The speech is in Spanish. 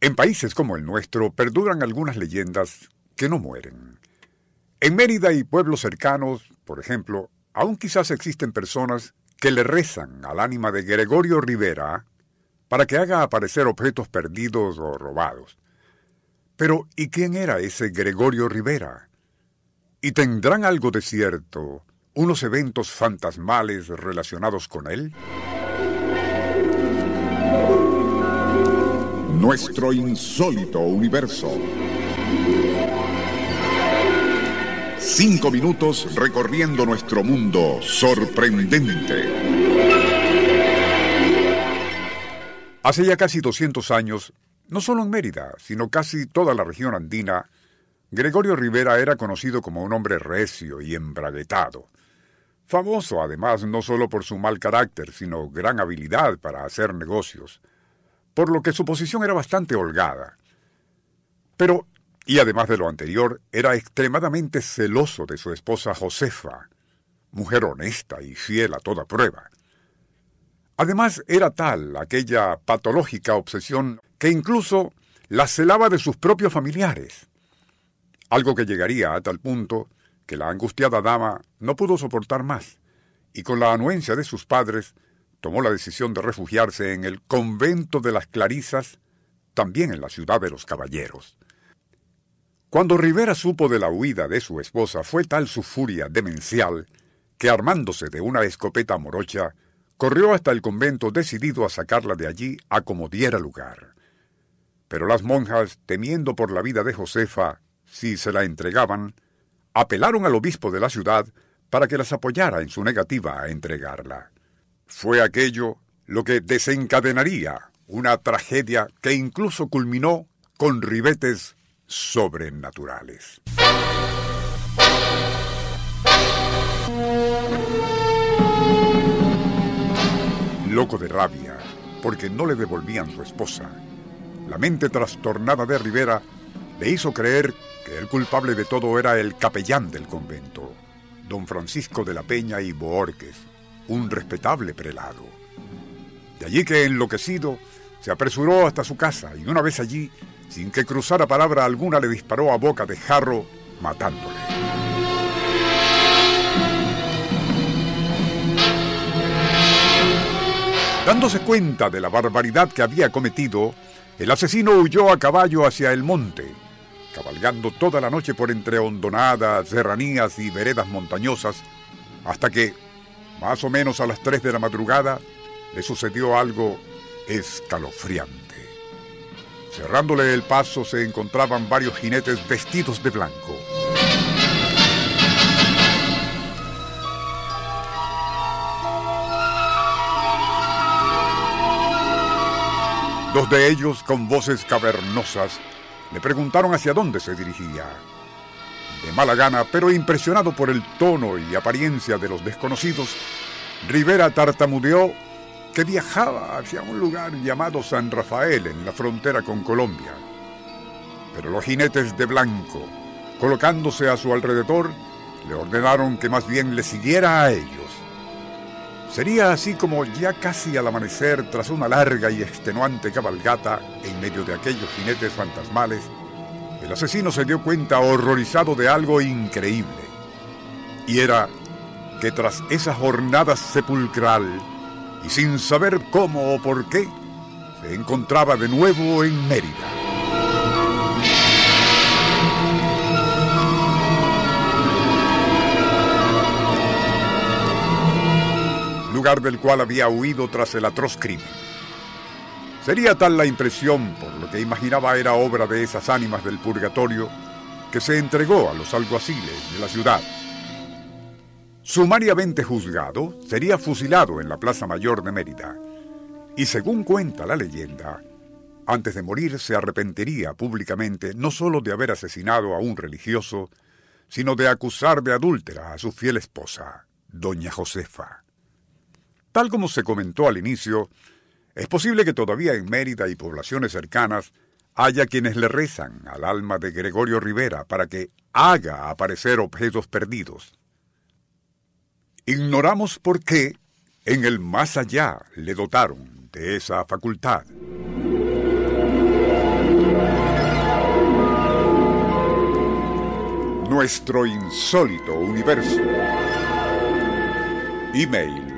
En países como el nuestro perduran algunas leyendas que no mueren. En Mérida y pueblos cercanos, por ejemplo, aún quizás existen personas que le rezan al ánima de Gregorio Rivera para que haga aparecer objetos perdidos o robados. Pero, ¿y quién era ese Gregorio Rivera? ¿Y tendrán algo de cierto unos eventos fantasmales relacionados con él? Nuestro insólito universo. Cinco minutos recorriendo nuestro mundo sorprendente. Hace ya casi 200 años, no solo en Mérida, sino casi toda la región andina, Gregorio Rivera era conocido como un hombre recio y embraguetado. Famoso además no solo por su mal carácter, sino gran habilidad para hacer negocios por lo que su posición era bastante holgada. Pero, y además de lo anterior, era extremadamente celoso de su esposa Josefa, mujer honesta y fiel a toda prueba. Además, era tal aquella patológica obsesión que incluso la celaba de sus propios familiares, algo que llegaría a tal punto que la angustiada dama no pudo soportar más, y con la anuencia de sus padres tomó la decisión de refugiarse en el convento de las Clarisas, también en la ciudad de los caballeros. Cuando Rivera supo de la huida de su esposa, fue tal su furia demencial que armándose de una escopeta morocha, corrió hasta el convento decidido a sacarla de allí a como diera lugar. Pero las monjas, temiendo por la vida de Josefa, si se la entregaban, apelaron al obispo de la ciudad para que las apoyara en su negativa a entregarla. Fue aquello lo que desencadenaría una tragedia que incluso culminó con ribetes sobrenaturales. Loco de rabia, porque no le devolvían su esposa, la mente trastornada de Rivera le hizo creer que el culpable de todo era el capellán del convento, don Francisco de la Peña y Boorques, un respetable prelado. De allí que, enloquecido, se apresuró hasta su casa y una vez allí, sin que cruzara palabra alguna, le disparó a boca de jarro, matándole. Dándose cuenta de la barbaridad que había cometido, el asesino huyó a caballo hacia el monte, cabalgando toda la noche por entre hondonadas, serranías y veredas montañosas, hasta que, más o menos a las 3 de la madrugada, le sucedió algo escalofriante. Cerrándole el paso se encontraban varios jinetes vestidos de blanco. Dos de ellos, con voces cavernosas, le preguntaron hacia dónde se dirigía de mala gana, pero impresionado por el tono y apariencia de los desconocidos, Rivera tartamudeó que viajaba hacia un lugar llamado San Rafael en la frontera con Colombia. Pero los jinetes de blanco, colocándose a su alrededor, le ordenaron que más bien le siguiera a ellos. Sería así como ya casi al amanecer, tras una larga y extenuante cabalgata en medio de aquellos jinetes fantasmales, el asesino se dio cuenta horrorizado de algo increíble. Y era que tras esa jornada sepulcral, y sin saber cómo o por qué, se encontraba de nuevo en Mérida. lugar del cual había huido tras el atroz crimen. Sería tal la impresión, por lo que imaginaba era obra de esas ánimas del purgatorio, que se entregó a los alguaciles de la ciudad. Sumariamente juzgado, sería fusilado en la Plaza Mayor de Mérida. Y según cuenta la leyenda, Antes de morir se arrepentiría públicamente no sólo de haber asesinado a un religioso, sino de acusar de adúltera a su fiel esposa, doña Josefa. Tal como se comentó al inicio, es posible que todavía en Mérida y poblaciones cercanas haya quienes le rezan al alma de Gregorio Rivera para que haga aparecer objetos perdidos. Ignoramos por qué en el más allá le dotaron de esa facultad. Nuestro insólito universo. Email